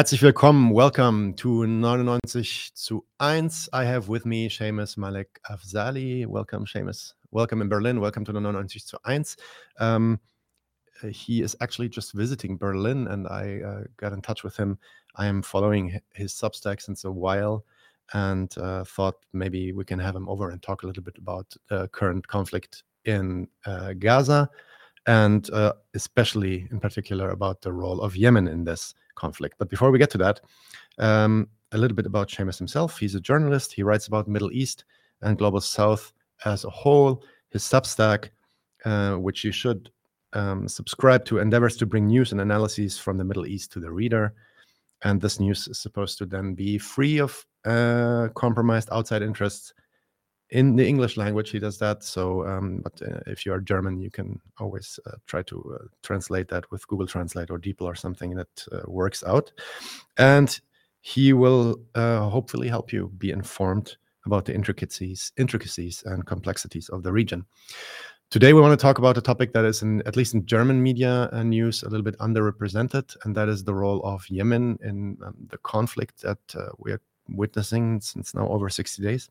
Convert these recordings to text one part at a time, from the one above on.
Herzlich willkommen. Welcome to 99 zu 1. I have with me Seamus Malekafzali. Welcome, Seamus. Welcome in Berlin. Welcome to 99 zu 1. Um, he is actually just visiting Berlin, and I uh, got in touch with him. I am following his Substack since a while, and uh, thought maybe we can have him over and talk a little bit about the current conflict in uh, Gaza, and uh, especially in particular about the role of Yemen in this conflict. But before we get to that, um, a little bit about Seamus himself. He's a journalist. He writes about Middle East and Global South as a whole. His Substack, uh, which you should um, subscribe to, endeavors to bring news and analyses from the Middle East to the reader. And this news is supposed to then be free of uh, compromised outside interests in the English language. He does that. So, um, but uh, if you are German, you can always uh, try to uh, translate that with Google Translate or DeepL or something that uh, works out. And he will uh, hopefully help you be informed about the intricacies, intricacies and complexities of the region. Today, we want to talk about a topic that is, in, at least in German media and news, a little bit underrepresented, and that is the role of Yemen in um, the conflict that uh, we are witnessing since now over 60 days.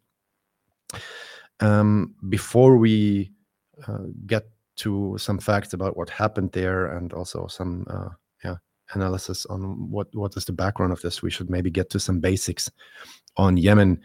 Um, before we uh, get to some facts about what happened there and also some uh, yeah, analysis on what, what is the background of this, we should maybe get to some basics on Yemen.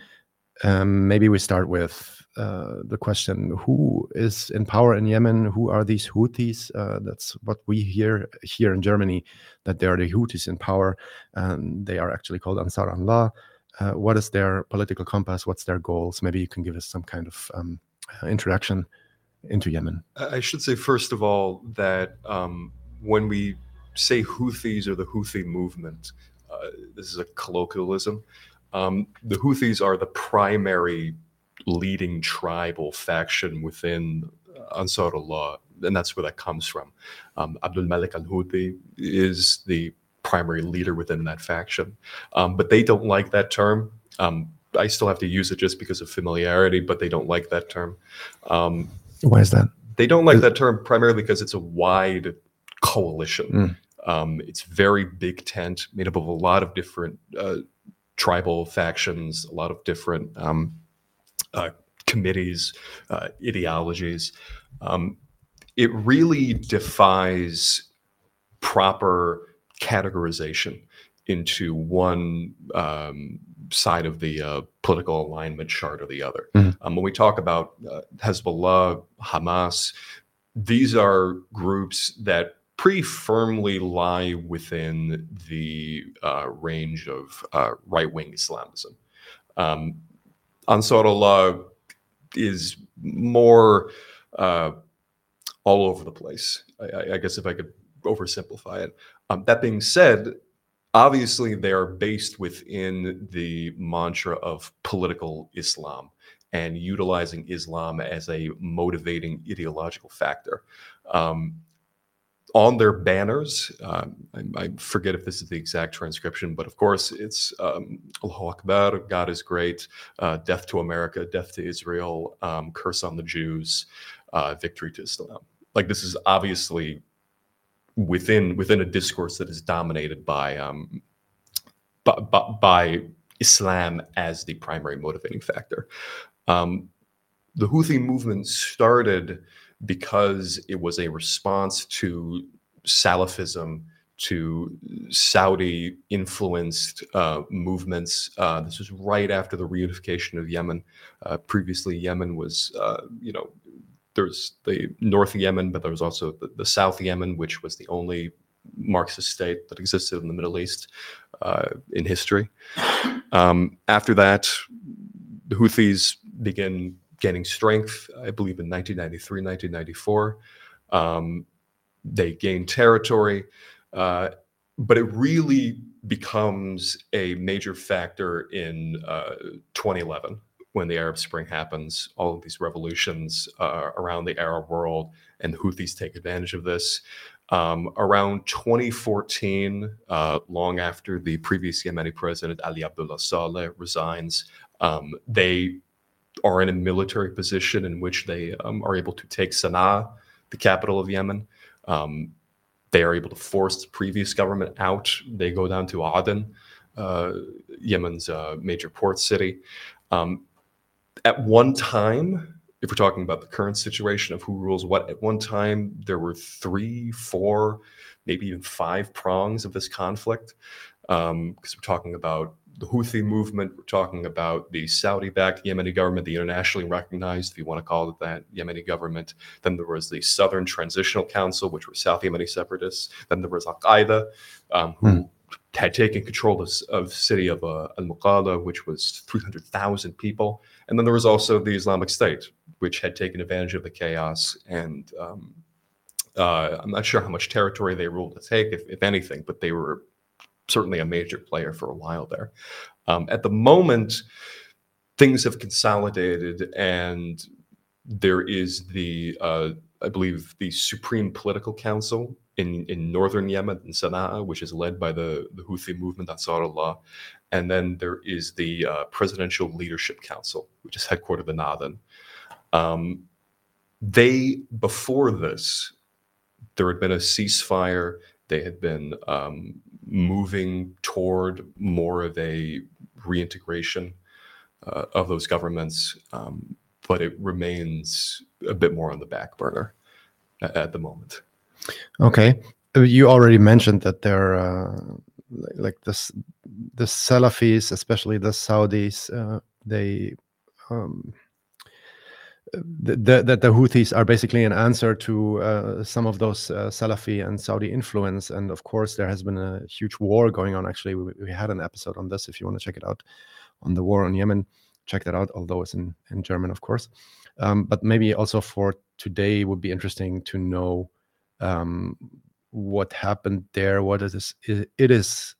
Um, maybe we start with uh, the question who is in power in Yemen? Who are these Houthis? Uh, that's what we hear here in Germany, that they are the Houthis in power, and they are actually called Ansar Allah. Uh, what is their political compass? What's their goals? Maybe you can give us some kind of um, uh, introduction into Yemen. I should say, first of all, that um, when we say Houthis or the Houthi movement, uh, this is a colloquialism. Um, the Houthis are the primary leading tribal faction within Ansar Allah, and that's where that comes from. Um, Abdul Malik al Houthi is the primary leader within that faction. Um, but they don't like that term. Um, I still have to use it just because of familiarity, but they don't like that term. Um, Why is that? They don't like that term primarily because it's a wide coalition. Mm. Um, it's very big tent, made up of a lot of different uh, tribal factions, a lot of different um, uh, committees, uh, ideologies. Um, it really defies proper categorization into one um, side of the uh, political alignment chart or the other. Mm-hmm. Um, when we talk about uh, Hezbollah, Hamas, these are groups that pretty firmly lie within the uh, range of uh, right wing Islamism. Um, Ansar Allah is more uh, all over the place. I, I guess if I could oversimplify it. Um, that being said, obviously they are based within the mantra of political Islam and utilizing Islam as a motivating ideological factor. Um, on their banners, um, I, I, forget if this is the exact transcription, but of course it's um, Allahu Akbar, God is great, uh, death to America, death to Israel, um, curse on the Jews, uh, victory to Islam. Like this is obviously within within a discourse that is dominated by um, by, by Islam as the primary motivating factor. Um, the Houthi movement started because it was a response to Salafism, to Saudi influenced uh, movements. Uh, this was right after the reunification of Yemen. Uh, previously, Yemen was, uh, you know, there's the North Yemen, but there was also the, the, South Yemen, which was the only Marxist state that existed in the Middle East uh, in history. Um, after that, the Houthis begin gaining strength, I believe in 1993, 1994. Um, they gain territory, uh, but it really becomes a major factor in uh, 2011 when the Arab Spring happens, all of these revolutions uh, around the Arab world, and Houthis take advantage of this. Um, around 2014, uh, long after the previous Yemeni president Ali Abdullah Saleh resigns, um, they are in a military position in which they um, are able to take Sana'a, the capital of Yemen. Um, they are able to force the previous government out. They go down to Aden, uh, Yemen's uh, major port city. Um, at one time, if we're talking about the current situation of who rules what, at one time there were three, four, maybe even five prongs of this conflict. Because um, we're talking about the Houthi movement, we're talking about the Saudi backed Yemeni government, the internationally recognized, if you want to call it that, Yemeni government. Then there was the Southern Transitional Council, which were South Yemeni separatists. Then there was Al Qaeda, um, who mm. had taken control of, of the city of uh, Al Muqalla, which was 300,000 people. And then there was also the Islamic State, which had taken advantage of the chaos and um, uh, I'm not sure how much territory they ruled to take, if, if anything, but they were certainly a major player for a while there. Um, at the moment, things have consolidated, and there is the, uh, I believe, the Supreme Political Council in, in northern Yemen, in Sana'a, which is led by the, the Houthi movement, Ansarullah. And then there is the uh, Presidential Leadership Council, which is headquartered in Aden. Um, they, before this, there had been a ceasefire. They had been um, moving toward more of a reintegration uh, of those governments, um, but it remains a bit more on the back burner at, at the moment. Okay, you already mentioned that there, uh, like this, the Salafis, especially the Saudis, uh, they um, that the, the Houthis are basically an answer to uh, some of those uh, Salafi and Saudi influence. And of course, there has been a huge war going on. Actually, we, we had an episode on this. If you want to check it out, on the war on Yemen, check that out. Although it's in in German, of course. Um, but maybe also for today would be interesting to know um, what happened there. What is it is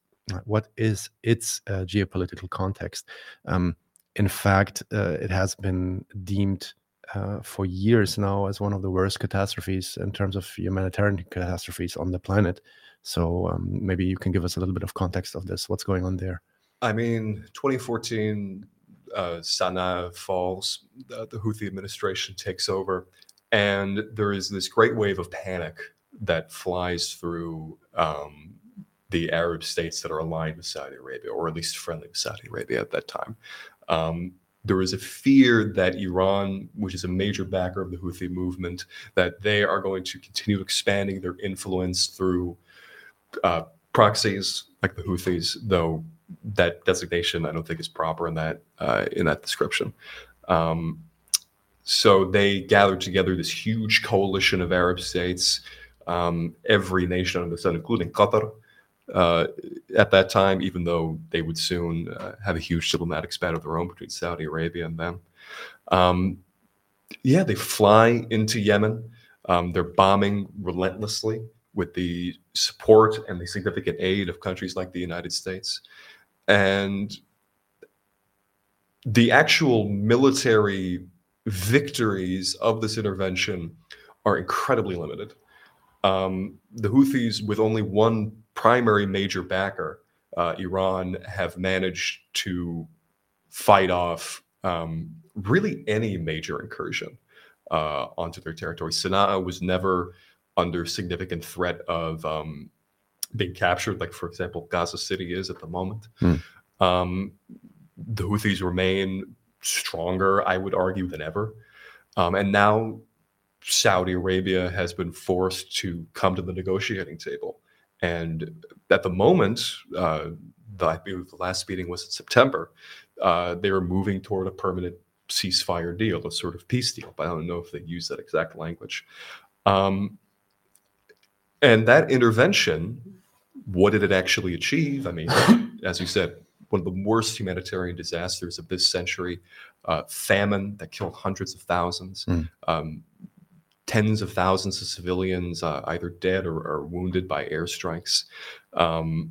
what is its uh, geopolitical context? Um, in fact, uh, it has been deemed uh, for years now as one of the worst catastrophes in terms of humanitarian catastrophes on the planet. So um, maybe you can give us a little bit of context of this. What's going on there? I mean, 2014, uh, Sana'a falls, the, the Houthi administration takes over, and there is this great wave of panic that flies through um, the Arab states that are aligned with Saudi Arabia, or at least friendly with Saudi Arabia at that time. Um, there is a fear that Iran, which is a major backer of the Houthi movement, that they are going to continue expanding their influence through uh, proxies like the Houthis, though that designation I don't think is proper in that uh, in that description. Um, so they gathered together this huge coalition of Arab states, um, every nation under the sun, including Qatar, uh, at that time, even though they would soon uh, have a huge diplomatic spat of their own between Saudi Arabia and them. Um, yeah, they fly into Yemen. Um, they're bombing relentlessly with the support and the significant aid of countries like the United States. And the actual military victories of this intervention are incredibly limited. Um, the Houthis, with only one primary major backer, uh, Iran, have managed to fight off um, really any major incursion uh, onto their territory. Sana'a was never under significant threat of um, being captured, like, for example, Gaza City is at the moment. Hmm. Um, the Houthis remain stronger, I would argue, than ever. Um, and now Saudi Arabia has been forced to come to the negotiating table. And at the moment, uh, the, I believe the last meeting was in September, uh, they were moving toward a permanent ceasefire deal, a sort of peace deal. But I don't know if they use that exact language. Um, and that intervention, what did it actually achieve? I mean, as you said, one of the worst humanitarian disasters of this century, uh, famine that killed hundreds of thousands, mm. um, tens of thousands of civilians uh, either dead or, or, wounded by airstrikes. Um,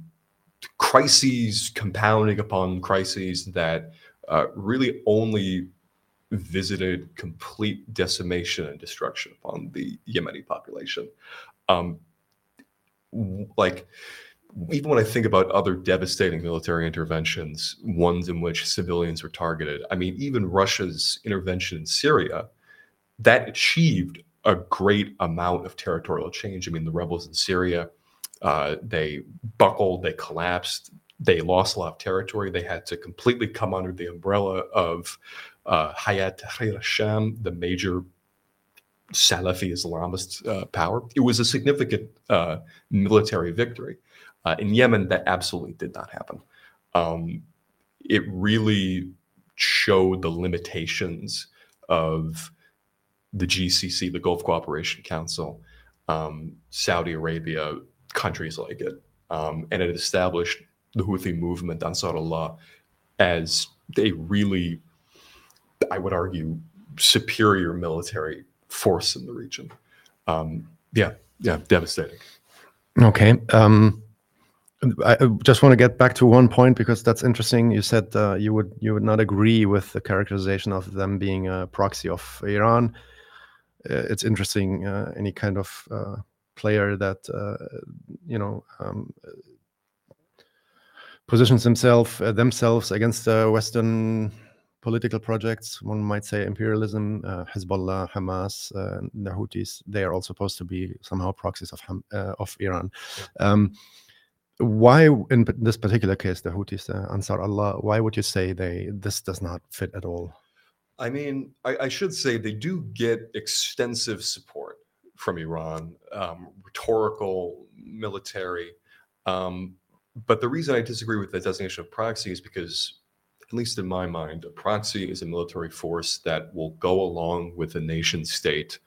crises compounding upon crises that uh, really only visited complete decimation and destruction upon the Yemeni population. Um, like, even when I think about other devastating military interventions, ones in which civilians were targeted, I mean, even Russia's intervention in Syria, that achieved a great amount of territorial change. I mean, the rebels in Syria, uh, they buckled, they collapsed, they lost a lot of territory. They had to completely come under the umbrella of uh, Hayat Tahrir al-Sham, the major Salafi Islamist uh, power. It was a significant uh, military victory. Uh, in Yemen, that absolutely did not happen. Um, it really showed the limitations of the GCC, the Gulf Cooperation Council, um, Saudi Arabia, countries like it. Um, and it established the Houthi movement, Ansarullah, as a really, I would argue, superior military force in the region. Um, yeah, yeah, devastating. Okay. Um, I just want to get back to one point because that's interesting. You said uh, you would you would not agree with the characterization of them being a proxy of Iran. Uh, it's interesting. Uh, any kind of uh, player that you know um, positions themselves uh, themselves against Western political projects. One might say imperialism, uh, Hezbollah, Hamas, uh, the Houthis. They are all supposed to be somehow proxies of uh, of Iran. Um, why, in this particular case, the Houthis, Ansar Allah? Why would you say they this does not fit at all? I mean, I, I should say they do get extensive support from Iran, um, rhetorical, military. Um, but the reason I disagree with the designation of proxy is because at least in my mind, a proxy is a military force that will go along with a nation state,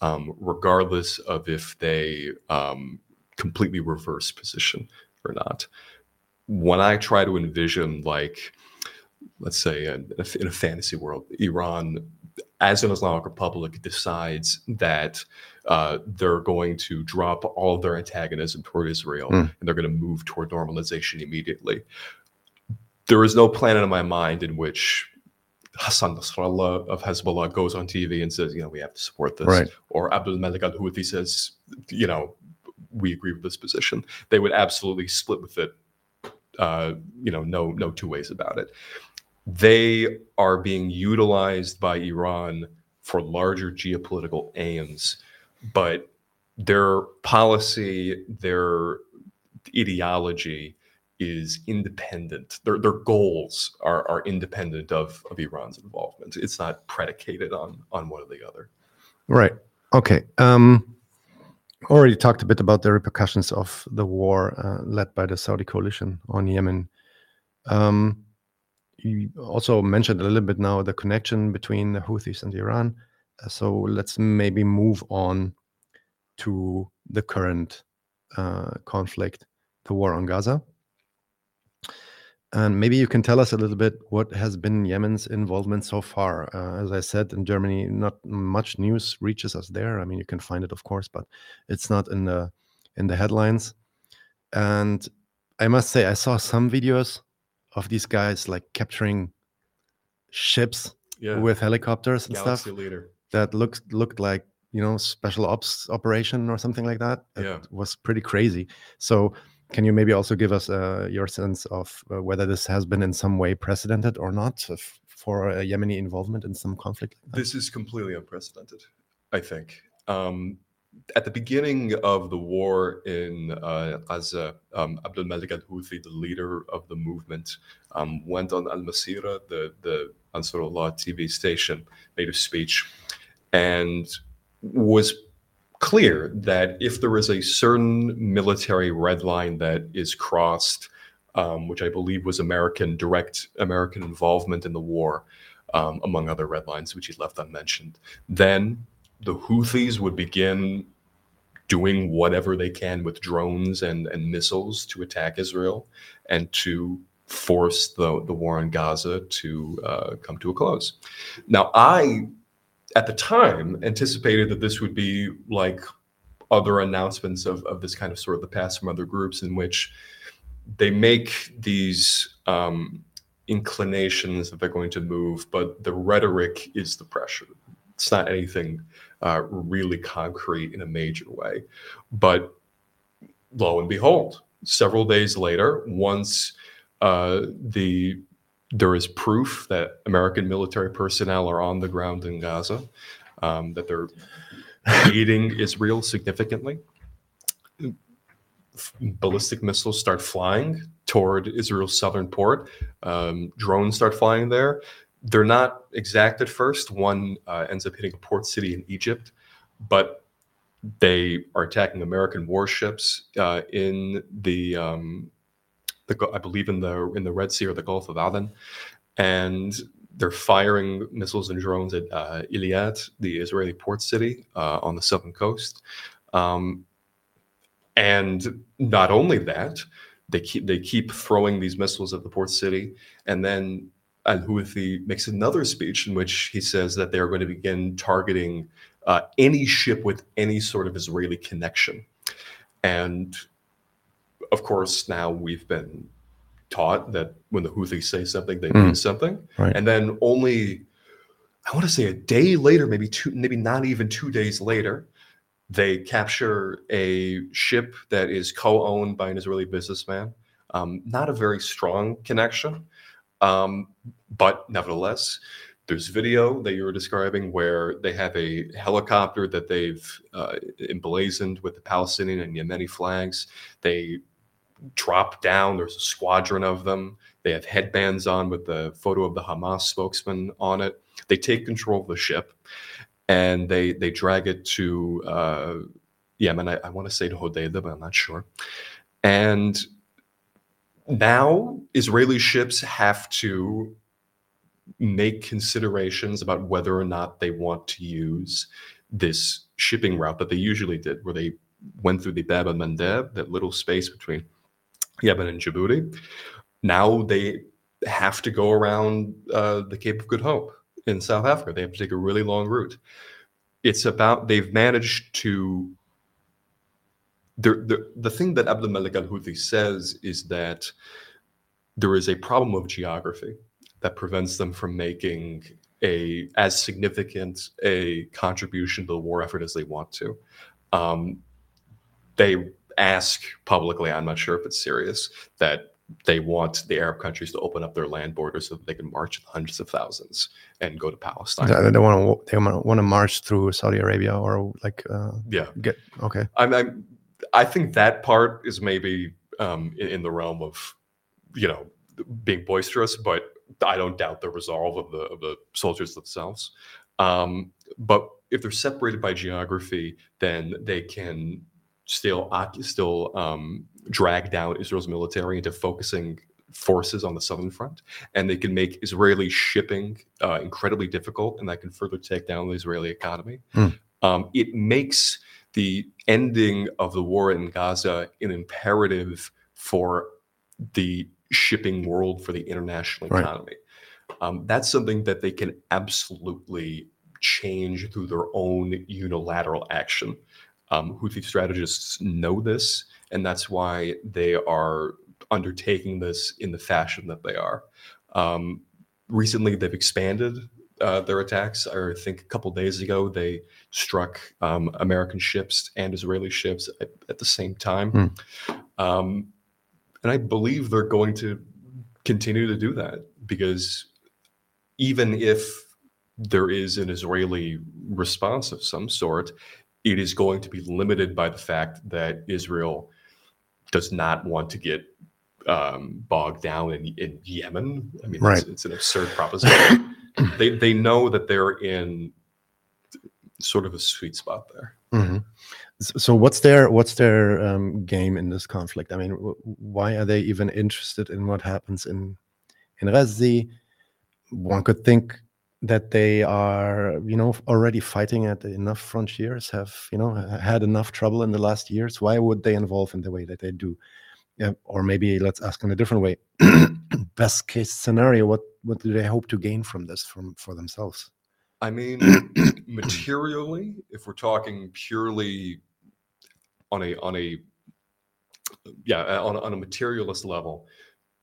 um, regardless of if they um, completely reverse position or not. When I try to envision, like, let's say in a, in a fantasy world, Iran as an Islamic Republic decides that uh, they're going to drop all of their antagonism toward Israel mm. and they're going to move toward normalization immediately there is no planet in my mind in which Hassan Nasrallah of Hezbollah goes on TV and says, you know, we have to support this. Right. Or Abdul Malik al Houthi says, you know, we agree with this position. They would absolutely split with it. Uh, you know, no, no two ways about it. They are being utilized by Iran for larger geopolitical aims, but their policy, their ideology, is independent. Their their goals are are independent of of Iran's involvement. It's not predicated on on one or the other. Right. Okay. Um, already talked a bit about the repercussions of the war uh, led by the Saudi coalition on Yemen. Um, you also mentioned a little bit now the connection between the Houthis and Iran. Uh, so let's maybe move on to the current uh, conflict, the war on Gaza. And maybe you can tell us a little bit what has been Yemen's involvement so far. Uh, as I said, in Germany, not much news reaches us there. I mean, you can find it, of course, but it's not in the in the headlines. And I must say, I saw some videos of these guys like capturing ships yeah. with helicopters and Galaxy stuff leader. that looked looked like you know special ops operation or something like that. It yeah. was pretty crazy. So can you maybe also give us uh, your sense of uh, whether this has been in some way precedented or not for Yemeni involvement in some conflict? Like this is completely unprecedented, I think. Um, at the beginning of the war in uh, Gaza, um, Abdul Malik al Houthi, the leader of the movement, um, went on Al Masira, the, the Ansarullah TV station, made a speech, and was clear that if there is a certain military red line that is crossed, um, which I believe was American direct American involvement in the war, um, among other red lines, which he left unmentioned, then the Houthis would begin doing whatever they can with drones and, and missiles to attack Israel and to force the, the war in Gaza to uh, come to a close. Now, I at the time anticipated that this would be like other announcements of, of this kind of sort of the past from other groups in which they make these um, inclinations that they're going to move, but the rhetoric is the pressure. It's not anything uh, really concrete in a major way. But lo and behold, several days later, once uh, the there is proof that American military personnel are on the ground in Gaza, um, that they're aiding Israel significantly. Ballistic missiles start flying toward Israel's southern port. Um, drones start flying there. They're not exact at first. One uh, ends up hitting a port city in Egypt, but they are attacking American warships uh, in the, um, the, I believe in the in the Red Sea or the Gulf of Aden, and they're firing missiles and drones at uh, Eilat, the Israeli port city uh, on the southern coast. Um, and not only that, they keep they keep throwing these missiles at the port city, and then Al Houthi makes another speech in which he says that they are going to begin targeting uh, any ship with any sort of Israeli connection. And of course, now we've been taught that when the Houthis say something, they mean Mm. something. Right. And then only, I want to say a day later, maybe two, maybe not even two days later, they capture a ship that is co-owned by an Israeli businessman. Um, not a very strong connection, um, but nevertheless, there's video that you were describing where they have a helicopter that they've uh, emblazoned with the Palestinian and Yemeni flags. They drop down. There's a squadron of them. They have headbands on with the photo of the Hamas spokesman on it. They take control of the ship and they they drag it to uh, Yemen. I, I want to say to Hodeidah, but I'm not sure. And now Israeli ships have to make considerations about whether or not they want to use this shipping route that they usually did, where they went through the Bab al Mandeb, that little space between Yemen and Djibouti. Now they have to go around uh, the Cape of Good Hope in South Africa. They have to take a really long route. It's about they've managed to. The, the, the thing that Abdul Malik al Houthi says is that there is a problem of geography that prevents them from making a as significant a contribution to the war effort as they want to. Um, they ask publicly, I'm not sure if it's serious, that they want the Arab countries to open up their land borders so that they can march hundreds of thousands and go to Palestine. They they want to they want to march through Saudi Arabia or like uh, Yeah, get okay. I'm, I'm I think that part is maybe um, in, in the realm of you know being boisterous, but I don't doubt the resolve of the of the soldiers themselves. Um, but if they're separated by geography, then they can still still um, drag down Israel's military into focusing forces on the southern front, and they can make Israeli shipping uh, incredibly difficult, and that can further take down the Israeli economy. Hmm. Um, it makes the ending of the war in Gaza an imperative for the shipping world for the international Right. economy. Um, that's something that they can absolutely change through their own unilateral action. Um, Houthi strategists know this, and that's why they are undertaking this in the fashion that they are. Um, recently, they've expanded uh, their attacks. I think a couple days ago, they struck um, American ships and Israeli ships at, at the same time. Um, and I believe they're going to continue to do that because even if there is an Israeli response of some sort, it is going to be limited by the fact that Israel does not want to get um, bogged down in, in Yemen. I mean, Right. it's, it's an absurd proposition. they they know that they're in sort of a sweet spot there. hmm So what's their what's their um, game in this conflict? I mean, w- why are they even interested in what happens in in Gaza? One could think that they are, you know, already fighting at enough frontiers, have you know had enough trouble in the last years. Why would they involve in the way that they do? Yeah, or maybe let's ask in a different way. Best case scenario, what what do they hope to gain from this from for themselves? I mean, materially, if we're talking purely on a on a yeah on, a- on a materialist level,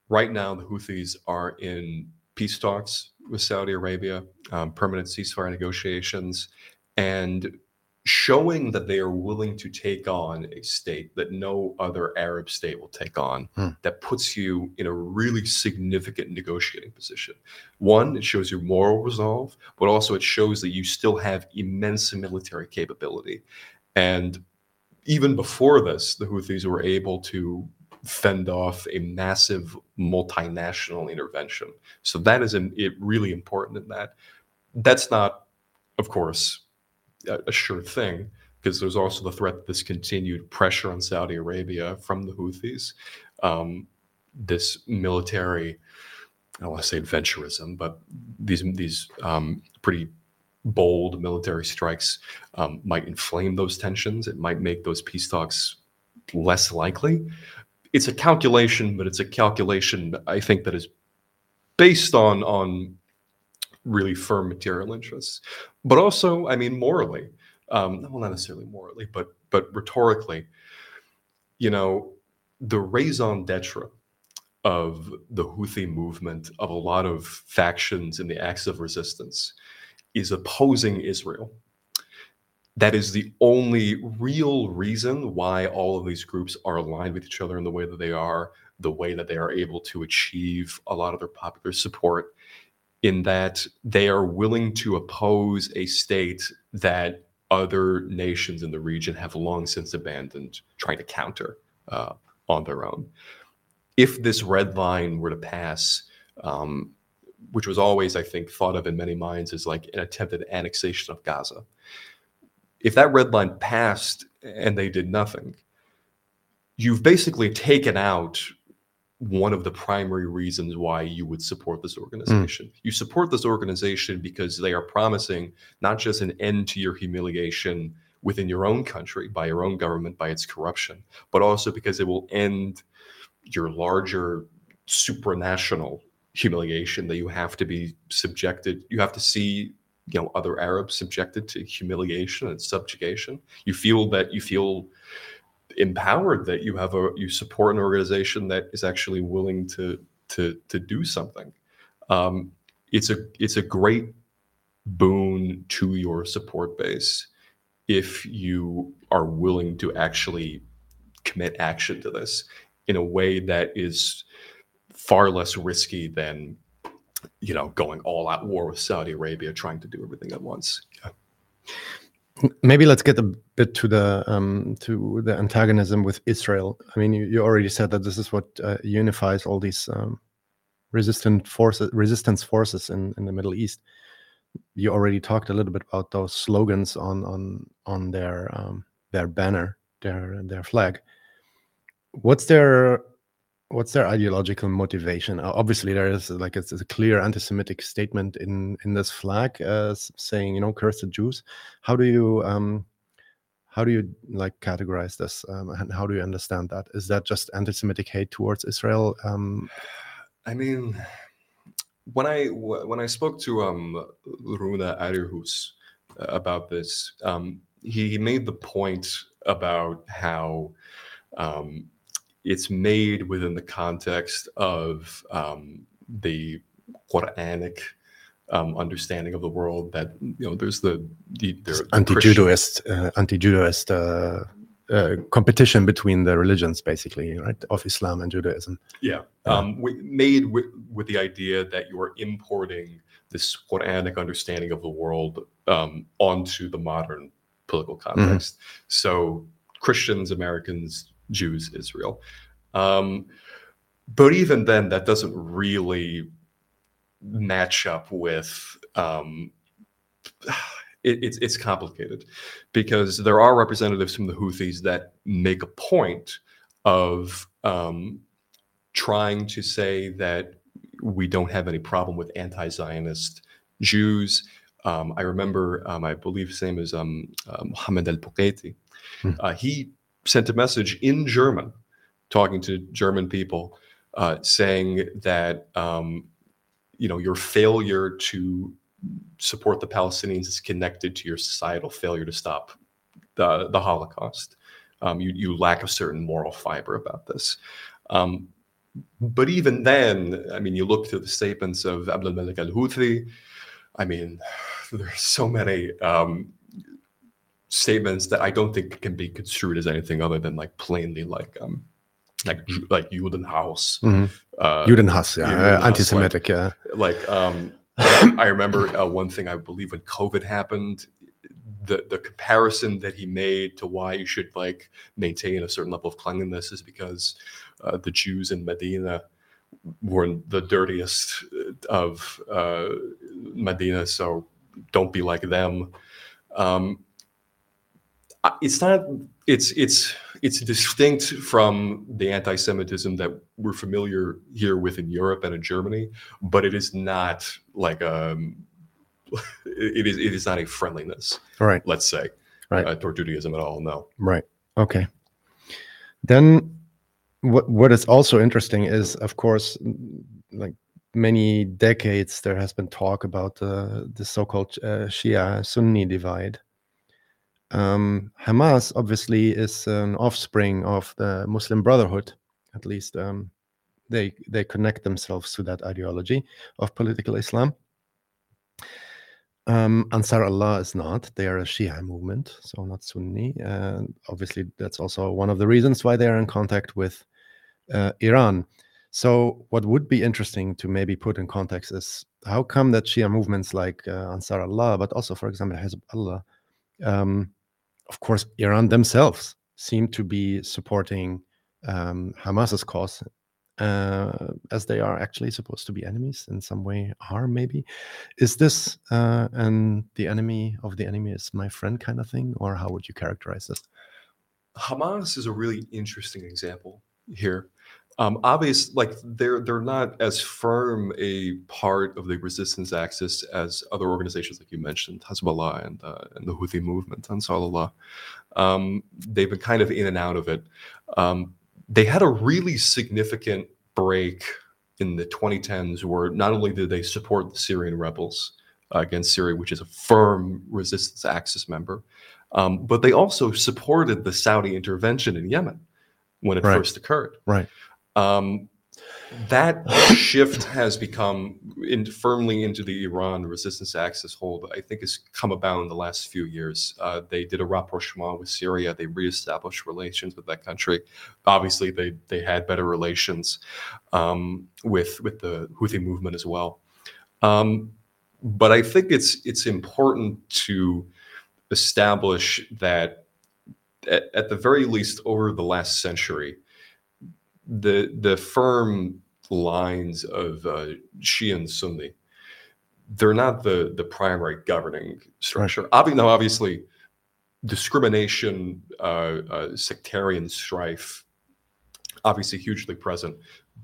right now the Houthis are in peace talks with Saudi Arabia, um, permanent ceasefire negotiations, and showing that they are willing to take on a state that no other Arab state will take on, Hmm. that puts you in a really significant negotiating position. One, it shows your moral resolve, but also it shows that you still have immense military capability. And even before this, the Houthis were able to fend off a massive multinational intervention. So that is an, it really important in that. That's not, of course, a, a sure thing because there's also the threat this continued pressure on Saudi Arabia from the Houthis, um, this military, I don't want to say adventurism, but these these um, pretty bold military strikes um, might inflame those tensions. It might make those peace talks less likely. It's a calculation, but it's a calculation I think that is based on on really firm material interests, but also, I mean, morally. Um, well, not necessarily morally, but but rhetorically, you know, the raison d'être of the Houthi movement, of a lot of factions in the axis of resistance, is opposing Israel. That is the only real reason why all of these groups are aligned with each other in the way that they are, the way that they are able to achieve a lot of their popular support, in that they are willing to oppose a state that other nations in the region have long since abandoned, trying to counter uh, on their own. If this red line were to pass, um, which was always, I think, thought of in many minds as like an attempted annexation of Gaza, if that red line passed and they did nothing, you've basically taken out one of the primary reasons why you would support this hmm. organization. You support this organization because they are promising not just an end to your humiliation within your own country, by your own government, by its corruption, but also because it will end your larger supranational humiliation that you have to be subjected, you have to see you know other Arabs subjected to humiliation and subjugation. You feel that you feel empowered that you have a you support an organization that is actually willing to to to do something. Um, it's a it's a great boon to your support base if you are willing to actually commit action to this in a way that is far less risky than you know going all out war with Saudi Arabia trying to do everything at once. Maybe let's get a bit to the um, to the antagonism with Israel. I mean, you, you already said that this is what uh, unifies all these um, resistant forces, resistance forces in, in the Middle East. You already talked a little bit about those slogans on on on their um, their banner, their their flag. What's their what's their ideological motivation? Uh, obviously, there is like it's, it's a clear anti-Semitic statement in in this flag, uh, saying you know curse the Jews. How do you um, how do you like categorize this, um, and how do you understand that? Is that just anti-Semitic hate towards Israel? Um, I mean, when I when I spoke to um, Runa Arirhus about this, um, he made the point about how um, it's made within the context of um, the Quranic um, understanding of the world. That you know, there's the, the anti-Judaist, uh, anti-Judaist uh, uh, competition between the religions, basically, right, of Islam and Judaism. Yeah, um, we, made with, with the idea that you are importing this Quranic understanding of the world um, onto the modern political context. So Christians, Americans, Jews, Israel. Um, but even then, that doesn't really match up with. Um, it, it's it's complicated because there are representatives from the Houthis that make a point of um, trying to say that we don't have any problem with anti-Zionist Jews. Um, I remember, um, I believe his name is um, uh, Mohammed Al Bukhaiti. Hmm. Uh, he sent a message in German, talking to German people, uh, saying that um, you know your failure to support the Palestinians is connected to your societal failure to stop the the Holocaust. Um, you you lack a certain moral fiber about this. Um, but even then, I mean, you look to the statements of Abdul Malik al Houthi. I mean, there's so many um, statements that I don't think can be construed as anything other than like plainly like um like like Judenhaus, hmm uh, Judenhass, yeah, Judenhass, uh, anti-Semitic, yeah. like um I remember uh, one thing I believe when COVID happened, the the comparison that he made to why you should like maintain a certain level of cleanliness is because uh, the Jews in Medina were the dirtiest of uh, Medina, so don't be like them. Um, it's not. It's it's it's distinct from the anti-Semitism that we're familiar here with in Europe and in Germany, but it is not like um, it is it is not a friendliness, Right, let's say, Right. uh, toward Judaism at all. No. right. Okay. Then what what is also interesting is of course like many decades there has been talk about uh, the so-called uh, Shia Sunni divide. Um, Hamas obviously is an offspring of the Muslim Brotherhood, at least um, they they connect themselves to that ideology of political Islam. Um, Ansar Allah is not. They are a Shia movement, so not Sunni. And obviously, that's also one of the reasons why they are in contact with uh, Iran. So, what would be interesting to maybe put in context is how come that Shia movements like uh, Ansar Allah, but also, for example, Hezbollah, um, of course, Iran themselves seem to be supporting um, Hamas's cause, uh, as they are actually supposed to be enemies in some way, are maybe. Is this uh, and the enemy of the enemy is my friend kind of thing, or how would you characterize this? Hamas is a really interesting example here. Um, obvious, like they're they're not as firm a part of the resistance axis as other organizations, like you mentioned, Hezbollah and uh, and the Houthi movement, Ansar Allah. Um, they've been kind of in and out of it. Um, they had a really significant break in the 2010s, where not only did they support the Syrian rebels uh, against Syria, which is a firm resistance axis member, um, but they also supported the Saudi intervention in Yemen when it Right. first occurred. Right. Um, that shift has become in, firmly into the Iran resistance axis hold. I think has come about in the last few years. Uh, they did a rapprochement with Syria. They reestablished relations with that country. Obviously, they they had better relations um, with with the Houthi movement as well. Um, but I think it's it's important to establish that at, at the very least over the last century, the the firm lines of uh, Shia and Sunni, they're not the the primary governing structure. Obvi- now, obviously, discrimination, uh, uh, sectarian strife, obviously hugely present.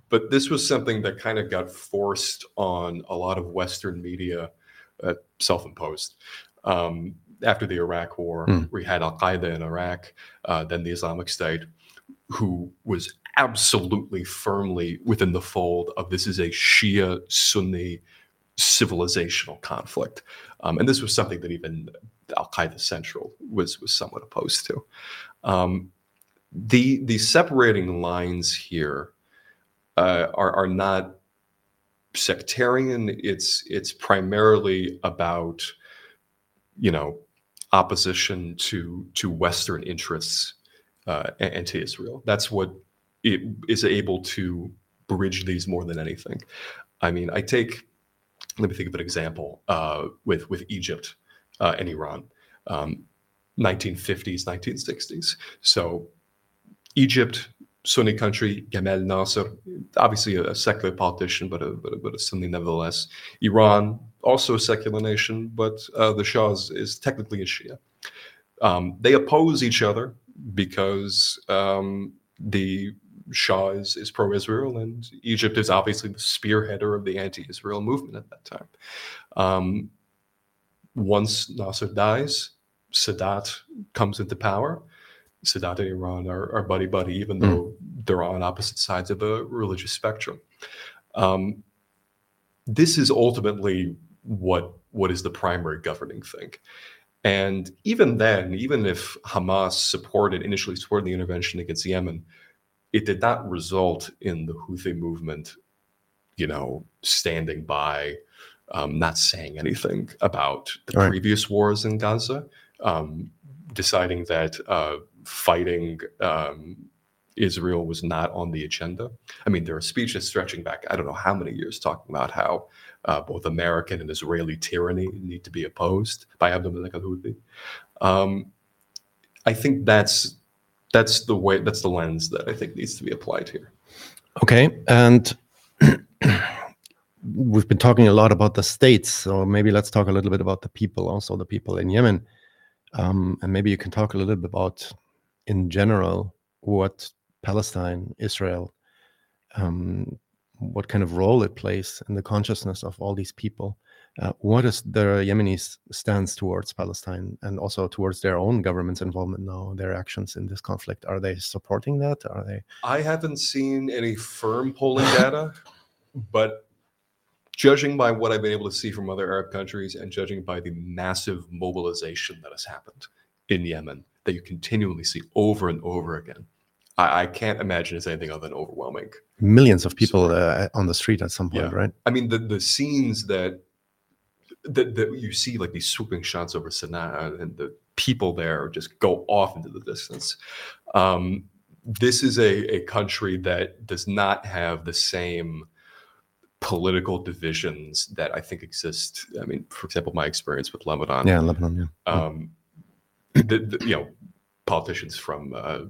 But this was something that kind of got forced on a lot of Western media, uh, self-imposed. Um, after the Iraq War, Hmm. we had Al Qaeda in Iraq, uh, then the Islamic State, who was absolutely firmly within the fold of this is a Shia Sunni civilizational conflict. Um, and this was something that even Al Qaeda Central was, was somewhat opposed to. Um, the, the separating lines here uh, are, are not sectarian, it's, it's primarily about, you know, opposition to, to Western interests uh, and, to Israel. That's what it is able to bridge these more than anything. I mean, I take, let me think of an example uh, with with Egypt uh, and Iran, um, 1950s, 1960s. So, Egypt, Sunni country, Gamal Nasser, obviously a, a secular politician, but a, but a but a Sunni nevertheless. Iran, also a secular nation, but uh, the Shah is, is technically a Shia. Um, they oppose each other because um, the Shah is, is pro Israel, and Egypt is obviously the spearheader of the anti Israel movement at that time. Um, once Nasser dies, Sadat comes into power. Sadat and Iran are, are buddy buddy, even though they're on opposite sides of a religious spectrum. Um, this is ultimately what what is the primary governing thing. And even then, even if Hamas supported initially supported the intervention against Yemen, it did not result in the Houthi movement, you know, standing by, um, not saying anything about the Right. previous wars in Gaza. Um, deciding that uh, fighting um, Israel was not on the agenda. I mean, there are speeches stretching back, I don't know how many years, talking about how uh, both American and Israeli tyranny need to be opposed by Abdul al Houthi. Um, I think that's that's the way that's the lens that I think needs to be applied here. Okay, and we've been talking a lot about the states, so maybe let's talk a little bit about the people, also the people in Yemen, um, and maybe you can talk a little bit about, in general, what Palestine, Israel, um, what kind of role it plays in the consciousness of all these people. Uh, what is the Yemenis' stance towards Palestine and also towards their own government's involvement now, their actions in this conflict? Are they supporting that? Are they? I haven't seen any firm polling data, but judging by what I've been able to see from other Arab countries and judging by the massive mobilization that has happened in Yemen that you continually see over and over again, I, I can't imagine it's anything other than overwhelming. Millions of people uh, on the street at some point, Yeah. right? I mean, the the scenes that that, that you see, like these swooping shots over Sana'a, and the people there just go off into the distance. Um, this is a, a country that does not have the same political divisions that I think exist. I mean, for example, my experience with Lebanon. Yeah, Lebanon. Yeah. Um, the, the, you know, politicians from uh,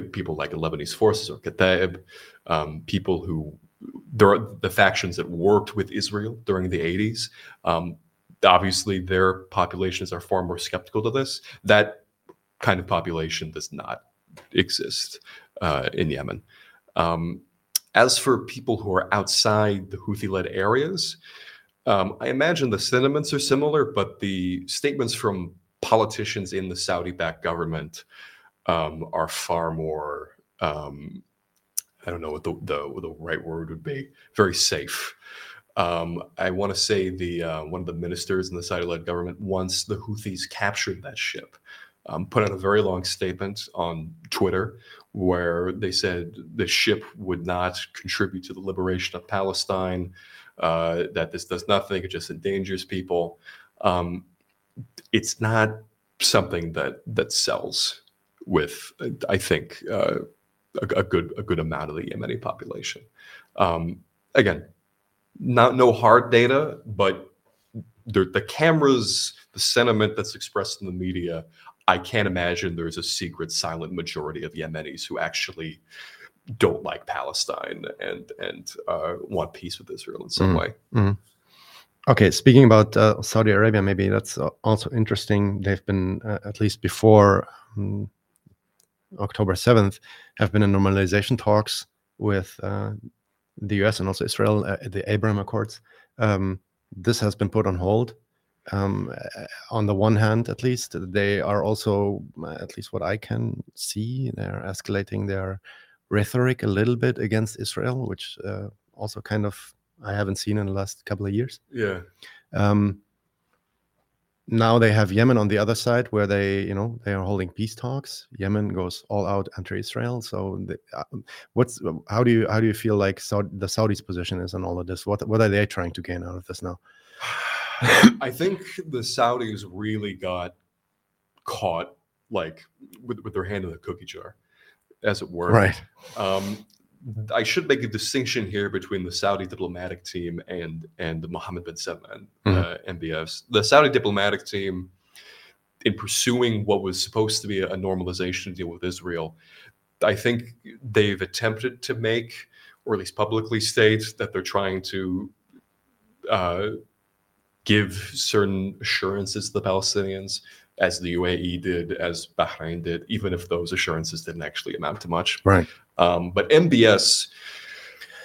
people like the Lebanese forces or Kataib, um, people who there are the factions that worked with Israel during the 80s. Um, obviously, their populations are far more skeptical to this. That kind of population does not exist uh, in Yemen. Um, as for people who are outside the Houthi led areas, um, I imagine the sentiments are similar, but the statements from politicians in the Saudi backed government um, are far more. Um, I don't know what the, the the right word would be. Very safe. Um, I want to say the uh, one of the ministers in the Saudi-led government, once the Houthis captured that ship, um, put out a very long statement on Twitter where they said the ship would not contribute to the liberation of Palestine, uh, that this does nothing, it just endangers people. Um, it's not something that that sells with, I think, uh, a, a good a good amount of the Yemeni population. Um, again, not no hard data, but the, the cameras, the sentiment that's expressed in the media, I can't imagine there's a secret silent majority of Yemenis who actually don't like Palestine and and uh, want peace with Israel in some Mhm. way. Okay, speaking about uh, Saudi Arabia, maybe that's uh, also interesting. They've been, uh, at least before um, October 7th, have been in normalization talks with uh, the US and also Israel, uh, the Abraham Accords. Um, this has been put on hold. Um, uh, on the one hand, at least, they are also, uh, at least what I can see, they're escalating their rhetoric a little bit against Israel, which uh, also kind of I haven't seen in the last couple of years. Yeah. Um, now they have Yemen on the other side, where they, you know, they are holding peace talks. Yemen goes all out anti-Israel. So, the, uh, what's how do you how do you feel like Saudi, the Saudis' position is on all of this? What what are they trying to gain out of this now? I think the Saudis really got caught like with, with their hand in the cookie jar, as it were. Right. Um, I should make a distinction here between the Saudi diplomatic team and and the Mohammed bin Salman uh, MBS. The Saudi diplomatic team, in pursuing what was supposed to be a, a normalization deal with Israel, I think they've attempted to make, or at least publicly state, that they're trying to uh, give certain assurances to the Palestinians, as the UAE did, as Bahrain did, even if those assurances didn't actually amount to much. Right. Um, but MBS,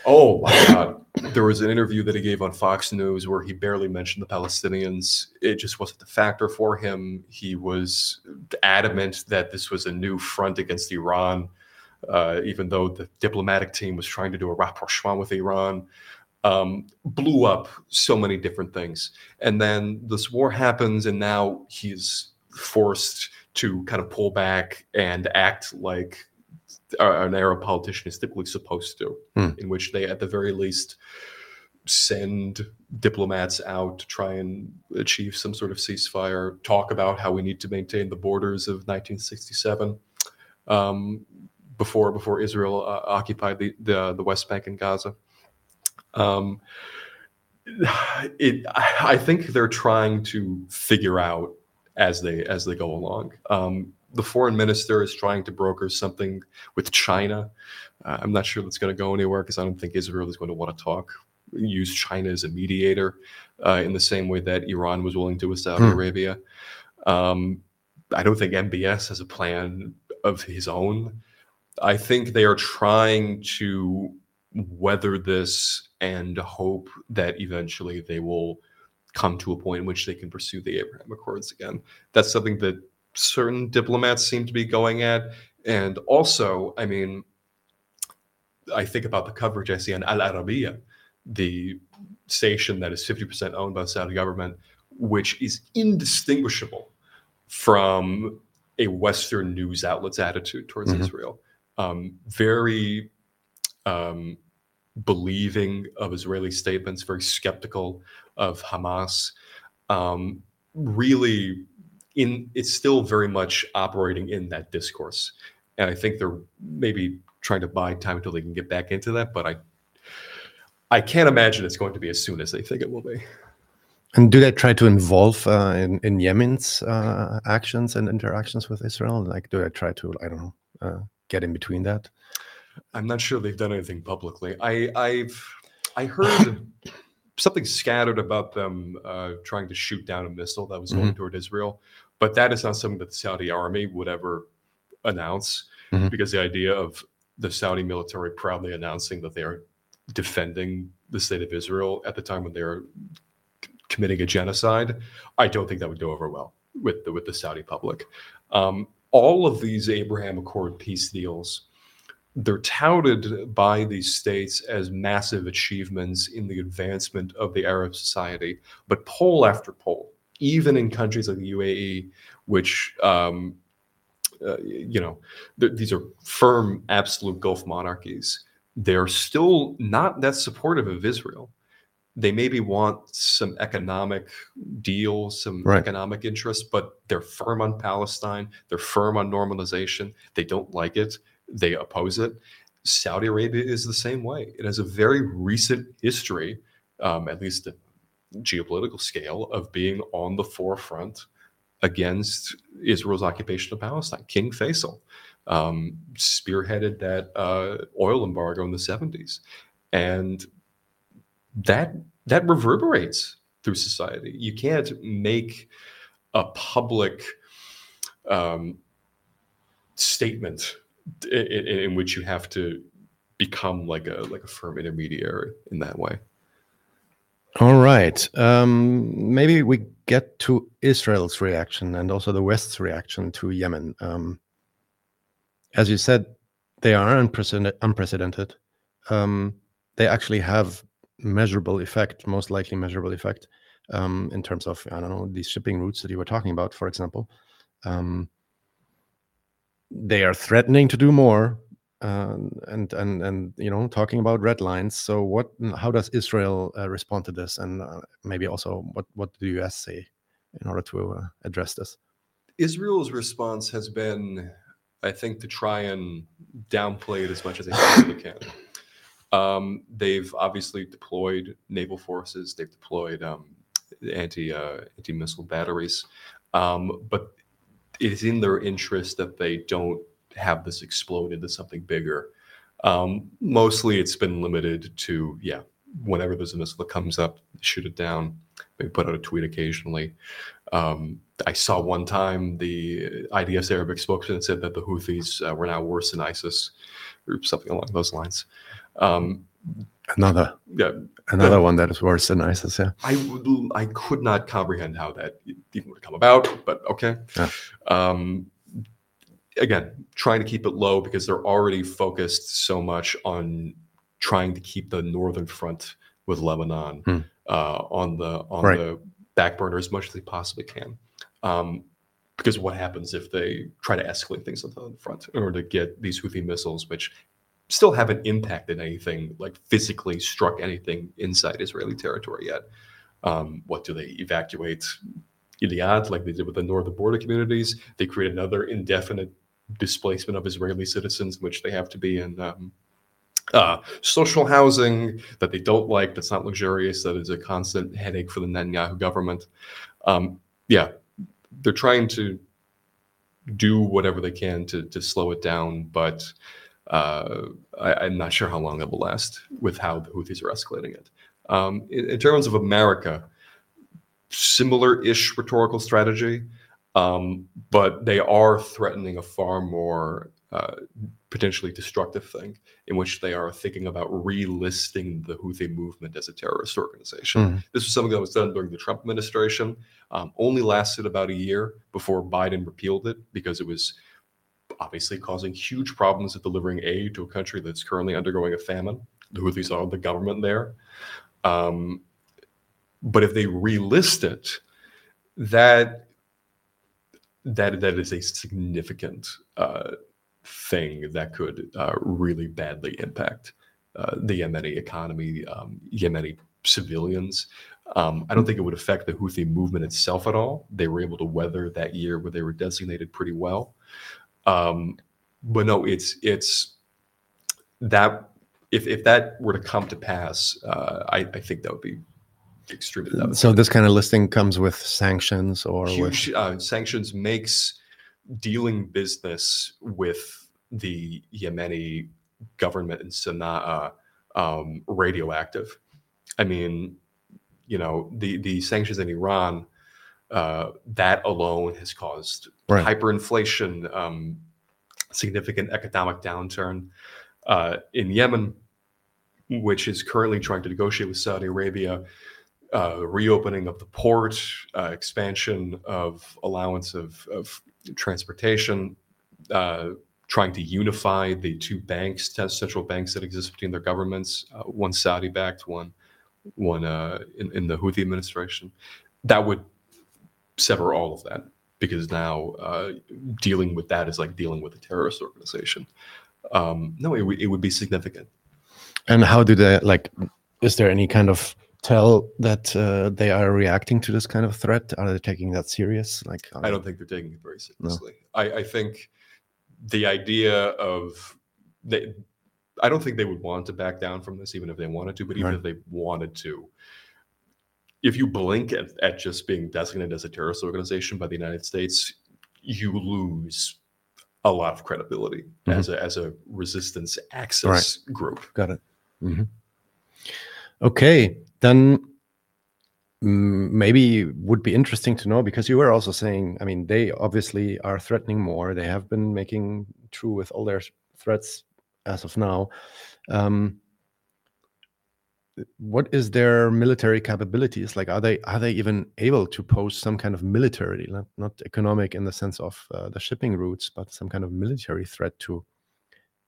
oh my God, there was an interview that he gave on Fox News where he barely mentioned the Palestinians. It just wasn't a factor for him. He was adamant that this was a new front against Iran, uh, even though the diplomatic team was trying to do a rapprochement with Iran. Um, blew up so many different things. And then this war happens, and now he's forced to kind of pull back and act like uh, an Arab politician is typically supposed to, Hmm. in which they, at the very least, send diplomats out to try and achieve some sort of ceasefire, talk about how we need to maintain the borders of 1967 um, before before Israel uh, occupied the, the, the West Bank and Gaza. Um, it, I think they're trying to figure out as they as they go along. Um, the foreign minister is trying to broker something with China. Uh, I'm not sure that's going to go anywhere because I don't think Israel is going to want to talk use China as a mediator uh, in the same way that Iran was willing to with Saudi hmm. Arabia. Um, I don't think MBS has a plan of his own. I think they are trying to weather this and hope that eventually they will come to a point in which they can pursue the Abraham Accords again. That's something that certain diplomats seem to be going at. And also, I mean, I think about the coverage I see on Al Arabiya, the station that is 50% owned by the Saudi government, which is indistinguishable from a Western news outlet's attitude towards mm-hmm. Israel. Um, very um, believing of Israeli statements, very skeptical of Hamas. Um, really, in it's still very much operating in that discourse, and I think they're maybe trying to buy time until they can get back into that. But I I can't imagine it's going to be as soon as they think it will be. And do they try to involve uh, in, in Yemen's uh, actions and interactions with Israel? Like, do they try to, I don't know, uh, get in between that? I'm not sure they've done anything publicly. I, I've I heard something scattered about them uh, trying to shoot down a missile that was going mm-hmm. toward Israel, but that is not something that the Saudi army would ever announce, mm-hmm. because the idea of the Saudi military proudly announcing that they are defending the state of Israel at the time when they're committing a genocide, I don't think that would go over well with the with the Saudi public. Um, all of these Abraham Accord peace deals, they're touted by these states as massive achievements in the advancement of the Arab society. But poll after poll, even in countries like the UAE, which um, uh, you know, th- these are firm, absolute Gulf monarchies they're still not that supportive of Israel. They maybe want some economic deal, some right. economic interest, but they're firm on Palestine. They're firm on normalization. They don't like it. They oppose it. Saudi Arabia is the same way. It has a very recent history, um, at least geopolitical scale, of being on the forefront against Israel's occupation of Palestine. King Faisal um, spearheaded that uh, oil embargo in the 70s. And that that reverberates through society. You can't make a public um, statement in, in, which you have to become like a like a firm intermediary in that way. All right. Um, maybe we get to Israel's reaction and also the West's reaction to Yemen. Um, as you said, they are unprecedented. unprecedented. Um, they actually have measurable effect, most likely measurable effect, um, in terms of I don't know these shipping routes that you were talking about, for example. Um, they are threatening to do more, uh, and and and you know talking about red lines. So what? How does Israel uh, respond to this, and uh, maybe also what what do the U.S. say in order to uh, address this? Israel's response has been I think, to try and downplay it as much as they possibly can. Um, they've obviously deployed naval forces. They've deployed um, anti uh, anti missile batteries, um, but it is in their interest that they don't have this explode into something bigger. Um, mostly, it's been limited to yeah, whenever there's a missile that comes up, shoot it down. Maybe put out a tweet occasionally. Um, I saw one time the IDF's Arabic spokesman said that the Houthis uh, were now worse than ISIS, or something along those lines. Um, another, yeah, another one that is worse than ISIS. Yeah, I I could not comprehend how that even would come about, but okay. Yeah. Um, again, trying to keep it low because they're already focused so much on trying to keep the northern front with Lebanon hmm. uh, on the on right. the back burner as much as they possibly can. Um, because what happens if they try to escalate things on the front in order to get these Houthi missiles, which still haven't impacted anything like physically struck anything inside Israeli territory yet. Um, what do they evacuate Eilat like they did with the northern border communities? They create another indefinite displacement of Israeli citizens, which they have to be in um, uh, social housing that they don't like, that's not luxurious, that is a constant headache for the Netanyahu government. Um, yeah, they're trying to do whatever they can to, to slow it down, but uh, I, am not sure how long that will last with how the Houthis are escalating it. Um, in, in, terms of America, similar-ish rhetorical strategy, um, but they are threatening a far more uh, potentially destructive thing in which they are thinking about relisting the Houthi movement as a terrorist organization. Mm. This was something that was done during the Trump administration, um, only lasted about a year before Biden repealed it because it was obviously causing huge problems with delivering aid to a country that's currently undergoing a famine. The Houthis are the government there. Um, but if they relist it, that that that is a significant uh, thing that could uh, really badly impact uh, the Yemeni economy, um, Yemeni civilians. Um, I don't think it would affect the Houthi movement itself at all. They were able to weather that year where they were designated pretty well. Um, but no, it's it's that if if that were to come to pass, uh, I, I think that would be extremely. So this kind of listing comes with sanctions or huge with... uh, sanctions makes dealing business with the Yemeni government in Sana'a um, radioactive. I mean, you know, the the sanctions in Iran, uh, that alone has caused right. hyperinflation, um, significant economic downturn. Uh, in Yemen, which is currently trying to negotiate with Saudi Arabia, uh, reopening of the port, uh, expansion of allowance of, of transportation, uh, trying to unify the two banks, central banks that exist between their governments, uh, one Saudi-backed, one one uh, in, in, the Houthi administration. That would sever all of that because now uh, dealing with that is like dealing with a terrorist organization. Um, no, it, it would be significant. And how do they like? Is there any kind of tell that uh, they are reacting to this kind of threat? Are they taking that serious? Like, um, I don't think they're taking it very seriously. No. I, I, think the idea of they, I don't think they would want to back down from this, even if they wanted to. But even right. if they wanted to, if you blink at, at just being designated as a terrorist organization by the United States, you lose a lot of credibility mm-hmm. as a as a resistance axis right. group. Got it. Mm-hmm. Okay, then maybe would be interesting to know because you were also saying, I mean, they obviously are threatening more. They have been making true with all their threats as of now. Um, what is their military capabilities like are they are they even able to pose some kind of military not, not economic in the sense of uh, the shipping routes but some kind of military threat to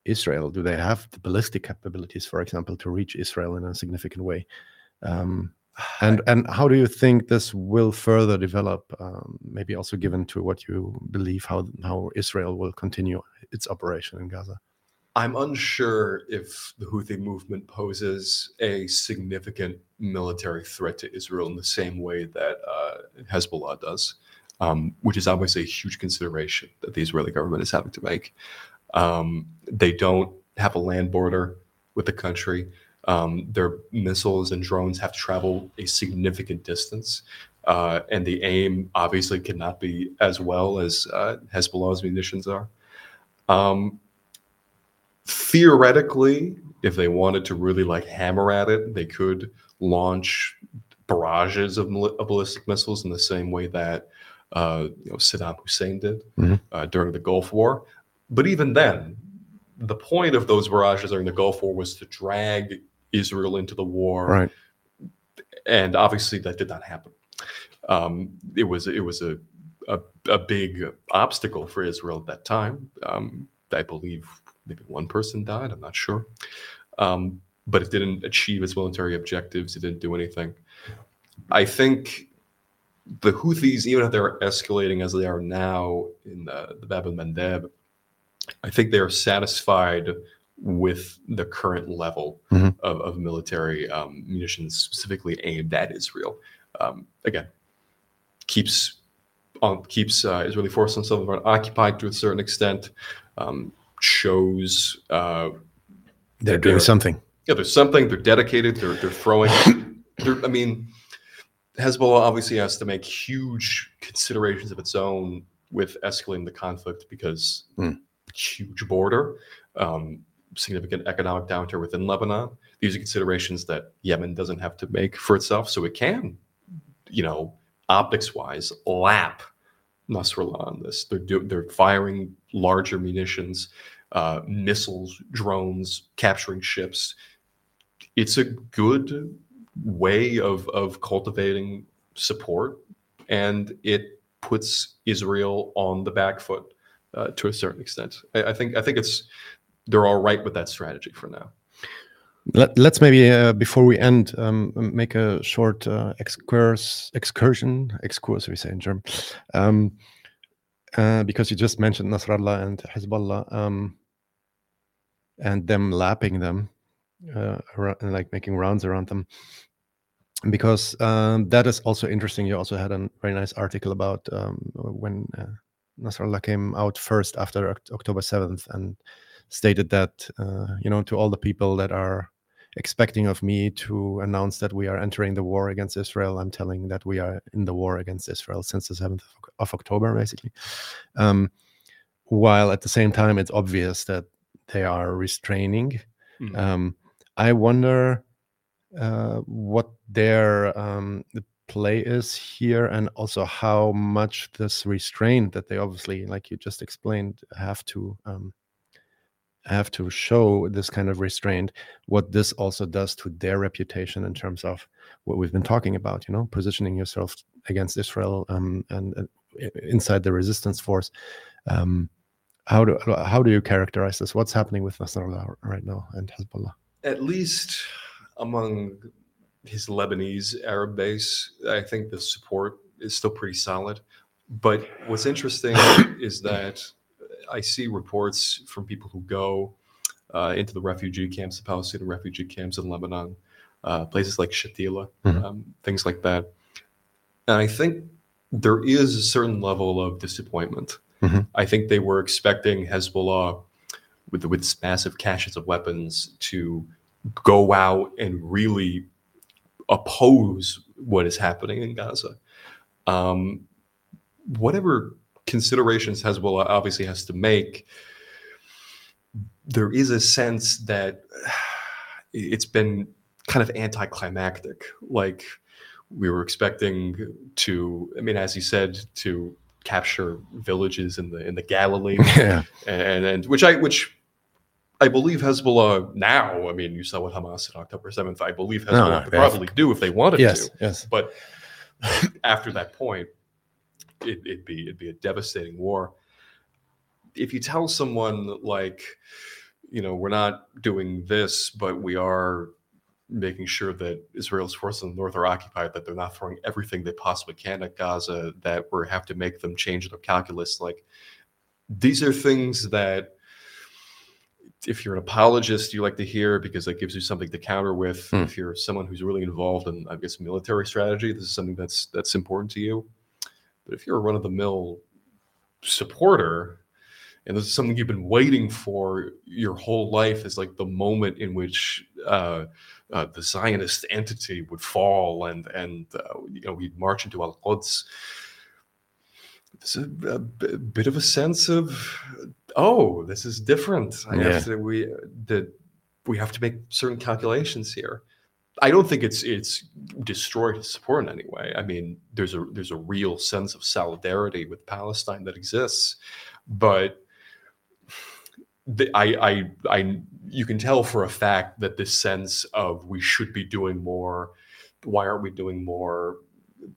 israel do they have the ballistic capabilities for example to reach israel in a significant way um, and and how do you think this will further develop? Um, maybe also given to what you believe how how Israel will continue its operation in Gaza. I'm unsure if the Houthi movement poses a significant military threat to Israel in the same way that uh, Hezbollah does, um, which is obviously a huge consideration that the Israeli government is having to make. Um, they don't have a land border with the country. Um, their missiles and drones have to travel a significant distance. Uh, and the aim obviously cannot be as well as uh, Hezbollah's munitions are. Um, theoretically, if they wanted to really like hammer at it, they could launch barrages of, of ballistic missiles in the same way that uh, you know, Saddam Hussein did mm-hmm. uh, during the Gulf War. But even then, the point of those barrages during the Gulf War was to drag Israel into the war. Right. And obviously that did not happen. Um, it was it was a, a, a big obstacle for Israel at that time. Um, I believe maybe one person died. I'm not sure. Um, but it didn't achieve its military objectives. It didn't do anything. I think the Houthis, even if they're escalating as they are now in the, the Bab Mandeb, I think they are satisfied with the current level Mhm. of, of military um, munitions specifically aimed at Israel. Um, again, keeps on keeps uh, Israeli forces Lebanon occupied to a certain extent. Um, shows uh, They're doing something. yeah, there's something. They're dedicated. They're they're throwing. they're, I mean, Hezbollah obviously has to make huge considerations of its own with escalating the conflict because Hmm. huge border, um, significant economic downturn within Lebanon. These are considerations that Yemen doesn't have to make for itself, so it can, you know, optics-wise, lap Nasrallah on this. They're do, they're firing larger munitions, uh, missiles, drones, capturing ships. It's a good way of of cultivating support, and it puts Israel on the back foot uh, to a certain extent. I, I think I think it's they're all right with that strategy for now. Let, us maybe uh, before we end um, make a short uh, excurse, excursion, excurse we say in German, um, uh, because you just mentioned Nasrallah and Hezbollah um, and them lapping them, uh, ar- like making rounds around them. Because um, that is also interesting. You also had a very nice article about um, when uh, Nasrallah came out first after October 7th and stated that uh, you know to all the people that are expecting of me to announce that we are entering the war against Israel, I'm telling that we are in the war against Israel since the 7th of, October, basically. Um, while at the same time, it's obvious that they are restraining. Mhm. Um, I wonder uh, what their um, the play is here, and also how much this restraint that they obviously, like you just explained, have to um, have to show this kind of restraint. What this also does to their reputation in terms of what we've been talking about, you know, positioning yourself against Israel um, and uh, inside the resistance force. Um, how do how do you characterize this? What's happening with Nasrallah right now and Hezbollah? At least among his Lebanese Arab base, I think the support is still pretty solid. But what's interesting is that I see reports from people who go uh, into the refugee camps, the Palestinian refugee camps in Lebanon, uh, places like Shatila, Mhm. um, things like that. And I think there is a certain level of disappointment. Mhm. I think they were expecting Hezbollah, with with massive caches of weapons, to go out and really oppose what is happening in Gaza. Um, whatever considerations Hezbollah obviously has to make, there is a sense that it's been kind of anticlimactic. Like we were expecting to, I mean, as you said, to capture villages in the in the Galilee, yeah, and and which I which I believe Hezbollah now. I mean, you saw what Hamas did October seventh. I believe Hezbollah no, could they probably do if they wanted yes, to. yes. But after that point, it, it'd be it'd be a devastating war. If you tell someone like, you know, we're not doing this, but we are making sure that Israel's forces in the north are occupied, that they're not throwing everything they possibly can at Gaza, that we have to make them change their calculus. Like these are things that if you're an apologist, you like to hear because that gives you something to counter with. Hmm. If you're someone who's really involved in, I guess, military strategy, this is something that's that's important to you. But if you're a run-of-the-mill supporter, and this is something you've been waiting for your whole life, is like the moment in which uh, uh, the Zionist entity would fall, and and uh, you know we'd march into Al Quds. There's a, a b- bit of a sense of, oh, this is different. I Yeah. have to we that we have to make certain calculations here. I don't think it's it's destroyed his support in any way. I mean, there's a there's a real sense of solidarity with Palestine that exists, but the, I I I you can tell for a fact that this sense of we should be doing more. Why aren't we doing more?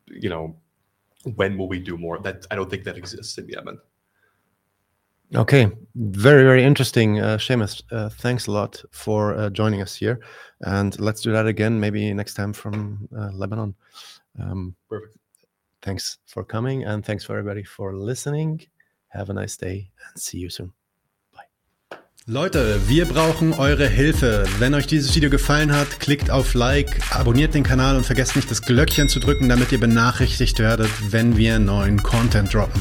You know, when will we do more? That I don't think that exists in Yemen. Okay, very very interesting, uh, Seamus. Uh, thanks a lot for uh, joining us here, and let's do that again maybe next time from uh, Lebanon. Um, Perfect. thanks for coming, and thanks for everybody for listening. Have a nice day, and see you soon. Bye. Leute, wir brauchen eure Hilfe. Wenn euch dieses Video gefallen hat, klickt auf Like, abonniert den Kanal und vergesst nicht das Glöckchen zu drücken, damit ihr benachrichtigt werdet, wenn wir neuen Content droppen.